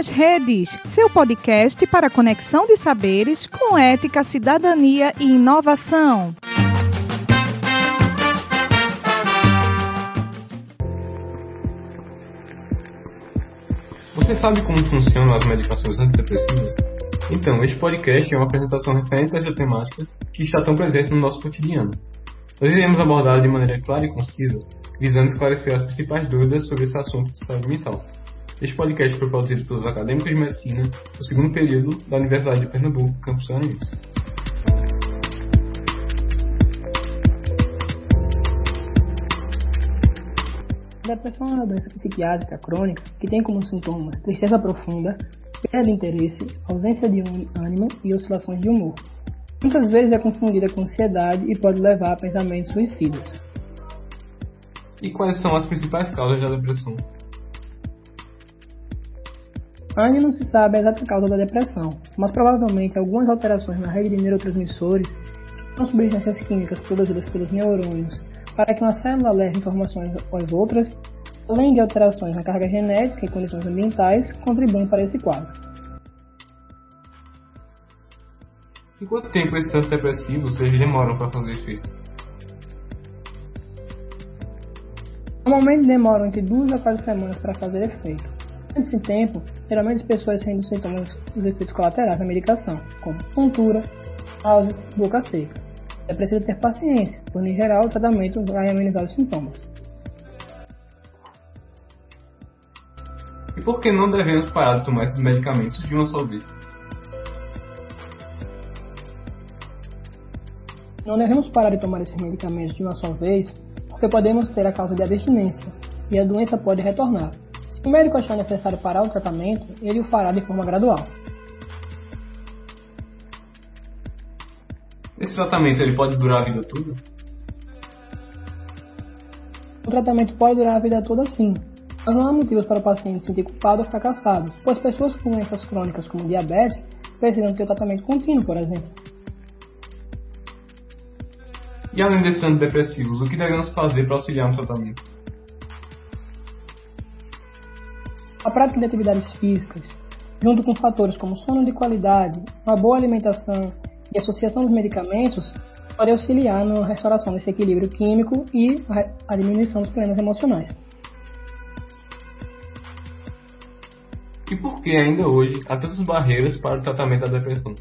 nas Redes, seu podcast para conexão de saberes com ética, cidadania e inovação. Você sabe como funcionam as medicações antidepressivas? Então, este podcast é uma apresentação referente a essa temática que está tão presente no nosso cotidiano. Nós iremos abordar de maneira clara e concisa, visando esclarecer as principais dúvidas sobre esse assunto de saúde mental. Este podcast foi produzido pelos acadêmicos de medicina do segundo período da Universidade de Pernambuco, Campus. A depressão é uma doença psiquiátrica crônica que tem como sintomas tristeza profunda, perda de interesse, ausência de ânimo e oscilações de humor. Muitas vezes é confundida com ansiedade e pode levar a pensamentos suicidas. E quais são as principais causas da depressão? Ainda não se sabe a exata causa da depressão, mas provavelmente algumas alterações na rede de neurotransmissores, que são substâncias químicas produzidas pelos neurônios para que uma célula leve informações às outras, além de alterações na carga genética e condições ambientais, contribuem para esse quadro. Em quanto tempo esses antidepressivos demoram para fazer efeito? Normalmente demoram entre duas a quatro semanas para fazer efeito. Nesse tempo, geralmente as pessoas sentem sintomas dos efeitos colaterais da medicação, como tontura, náuseas, boca seca. É preciso ter paciência, pois em geral o tratamento vai amenizar os sintomas. E por que não devemos parar de tomar esses medicamentos de uma só vez? Não devemos parar de tomar esses medicamentos de uma só vez, porque podemos ter a causa de abstinência, e a doença pode retornar, se o médico achar necessário parar o tratamento, ele o fará de forma gradual. Esse tratamento ele pode durar a vida toda? O tratamento pode durar a vida toda sim, mas não há motivos para o paciente se sentir culpado ou fracassado, pois pessoas com doenças crônicas como diabetes precisam ter tratamento contínuo, por exemplo. E além desses antidepressivos, o que devemos fazer para auxiliar no tratamento? A prática de atividades físicas, junto com fatores como sono de qualidade, uma boa alimentação e associação dos medicamentos, pode auxiliar na restauração desse equilíbrio químico e a diminuição dos problemas emocionais. E por que ainda hoje há tantas barreiras para o tratamento da depressão?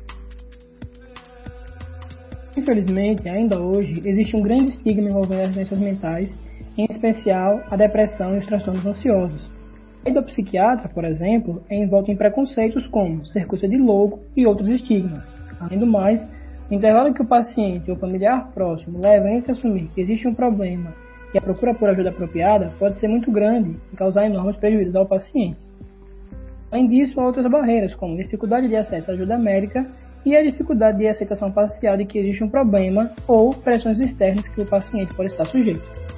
Infelizmente, ainda hoje, existe um grande estigma envolvendo as doenças mentais, em especial a depressão e os transtornos ansiosos a endopsiquiatra, por exemplo, é envolta em preconceitos como ser coisa de louco e outros estigmas. Além do mais, o intervalo que o paciente ou familiar próximo leva entre assumir que existe um problema e a procura por ajuda apropriada pode ser muito grande e causar enormes prejuízos ao paciente. Além disso, há outras barreiras, como dificuldade de acesso à ajuda médica e a dificuldade de aceitação parcial de que existe um problema ou pressões externas que o paciente pode estar sujeito.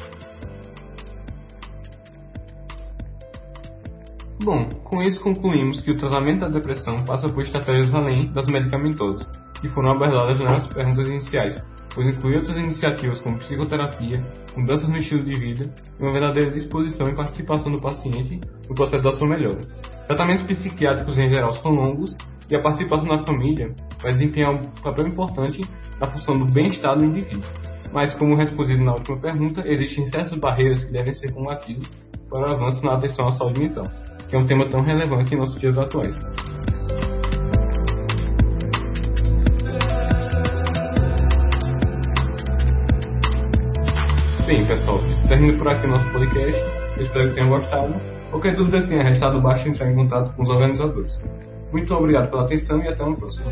Bom, com isso concluímos que o tratamento da depressão passa por estratégias além das medicamentosas, que foram abordadas nas perguntas iniciais, pois inclui outras iniciativas como psicoterapia, mudanças no estilo de vida e uma verdadeira disposição e participação do paciente no processo da sua melhora. Tratamentos psiquiátricos em geral são longos e a participação da família vai desempenhar um papel importante na função do bem-estar do indivíduo. Mas, como respondido na última pergunta, existem certas barreiras que devem ser combatidas para o avanço na atenção à saúde mental que é um tema tão relevante em nossos dias atuais. Bem, pessoal, termina por aqui o nosso podcast. espero que tenham gostado. Qualquer dúvida que tenha restado, basta entrar em contato com os organizadores. Muito obrigado pela atenção e até uma próxima.